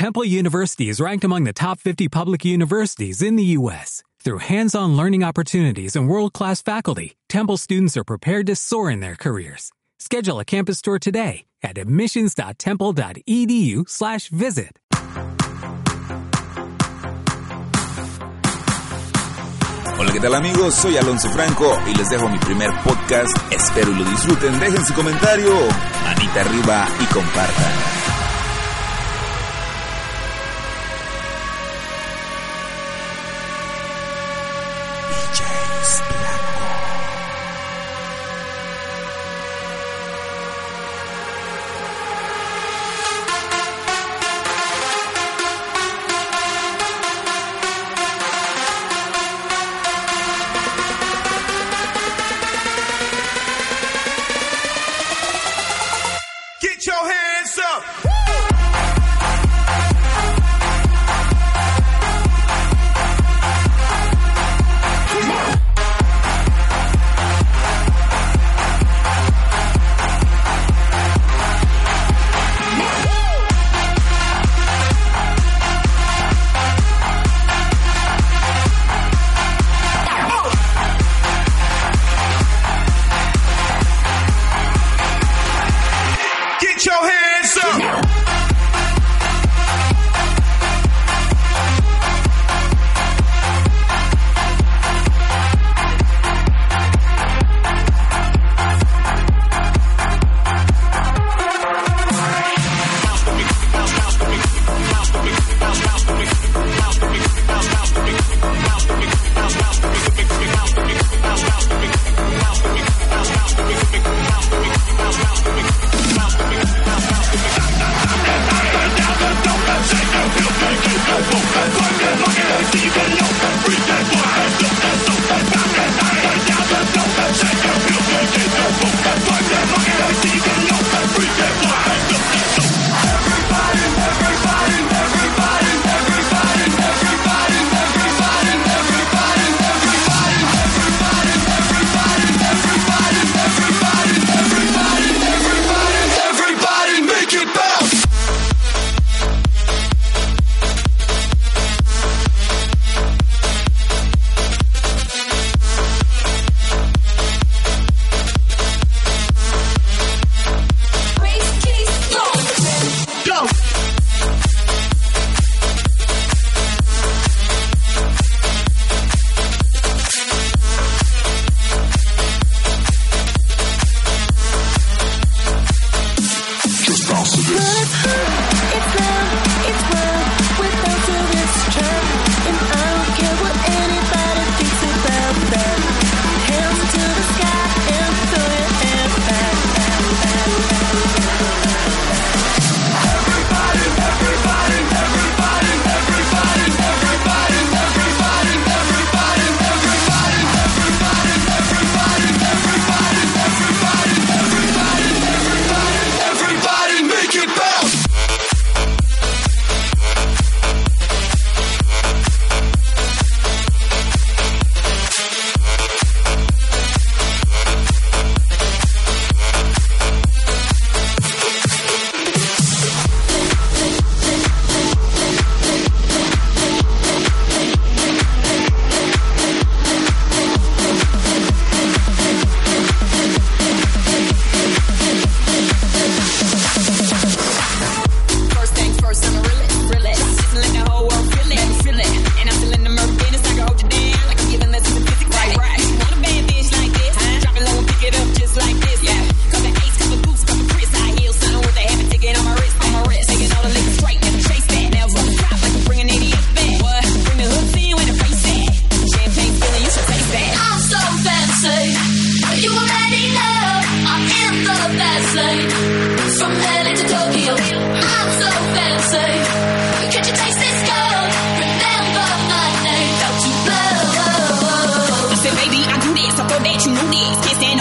Temple University is ranked among the top 50 public universities in the U.S. Through hands-on learning opportunities and world-class faculty, Temple students are prepared to soar in their careers. Schedule a campus tour today at admissions.temple.edu/visit. Hola, ¿qué tal amigos? Soy Alonso Franco y les dejo mi primer podcast. Espero y lo disfruten. Dejen su comentario, manita arriba y compartan.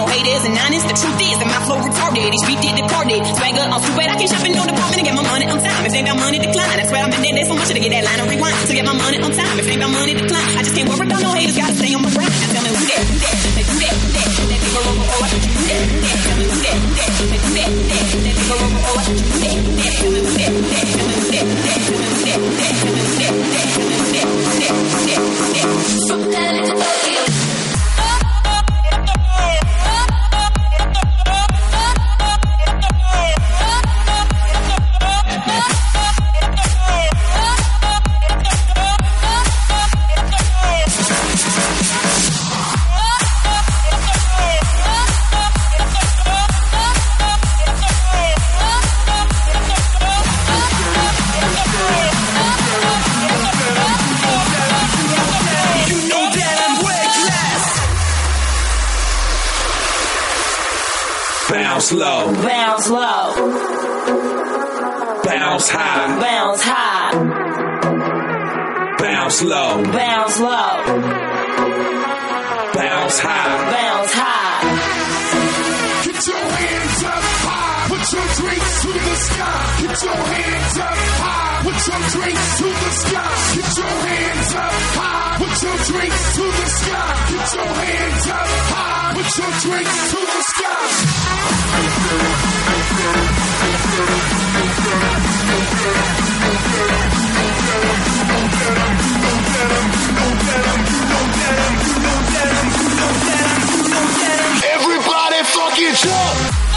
Haters and honest. The truth is that my flow retarded. Each beat did departed. Swagger on stupid. I can department and on time. If they about money, decline. That's why I'm been there so much to get that line of rewind. To get my money on time. If they about money, decline. I just can't worry about no haters. Gotta stay on my grind. Now tell me who that, who that, that, who that. That that, who that. Tell that, who that, that, that. That you that, that. That, that, that, that. That, that, that, that. That, that, that, that. That, to the sky. Get your hands up high. Put your drinks to the sky. Get your hands up high. Put your drinks to the sky. Get your hands up high. Put your drinks to the sky. Everybody fucking jump.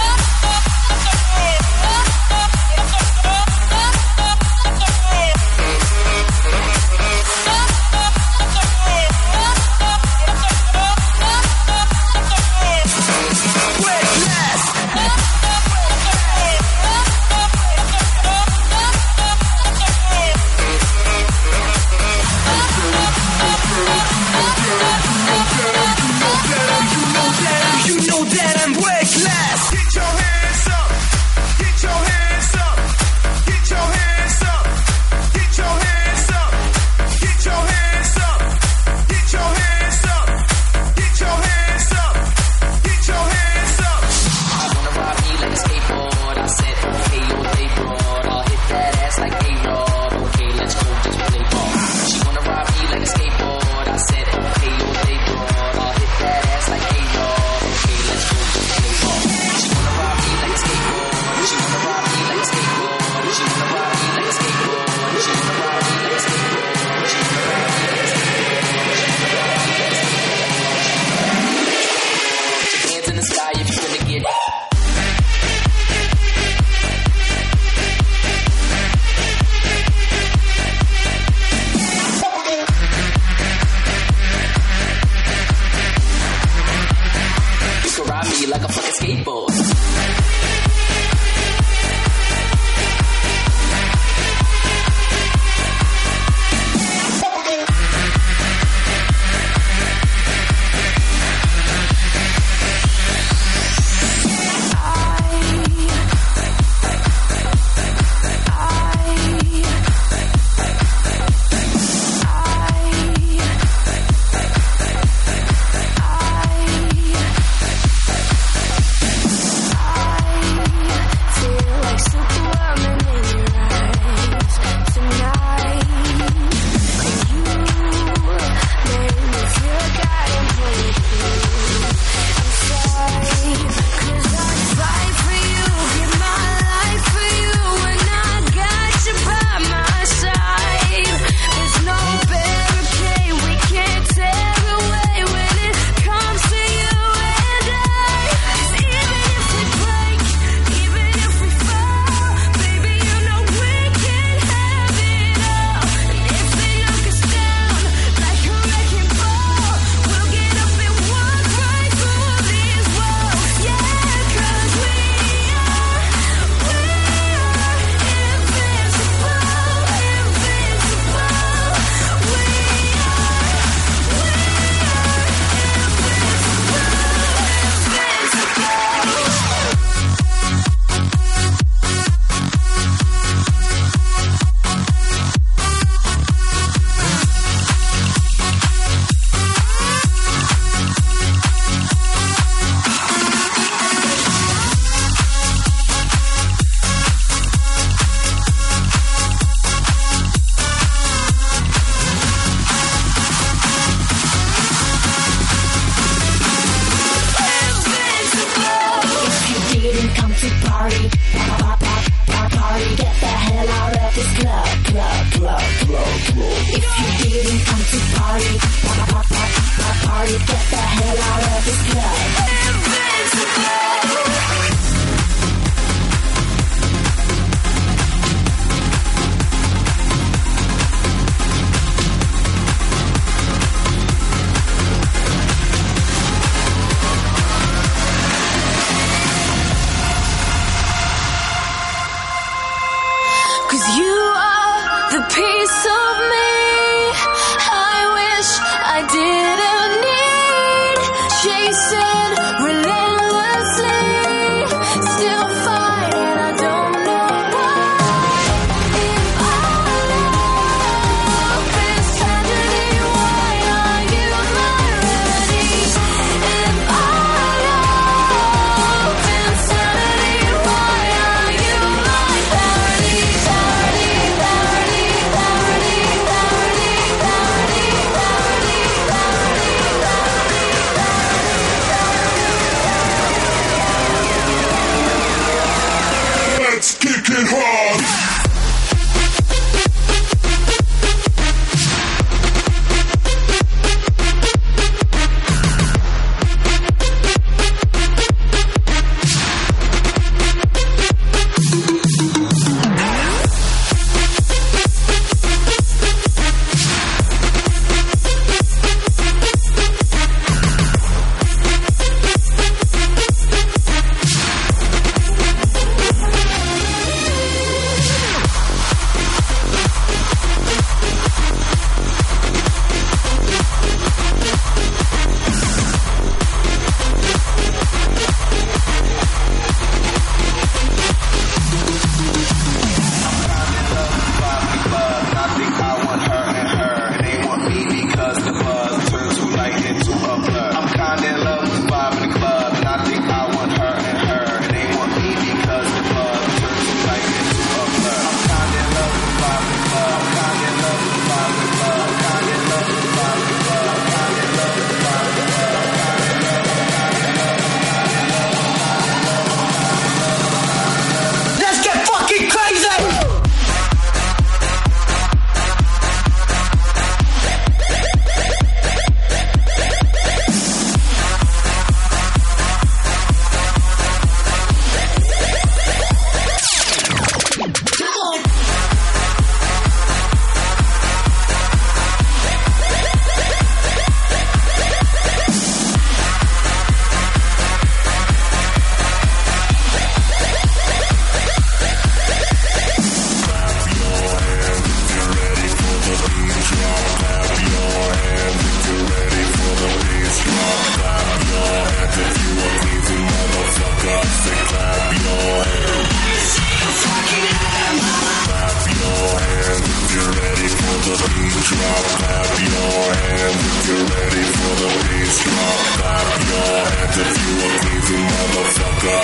you're ready for the bass drop. Clap your hands if you a crazy motherfucker.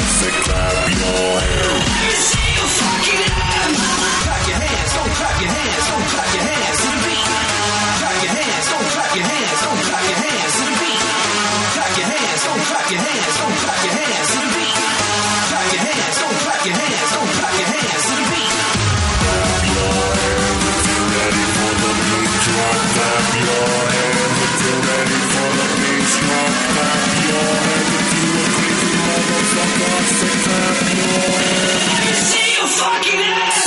Clap your hands. Clap your hands, don't clap your hands, don't clap your hands. see you fucking ass!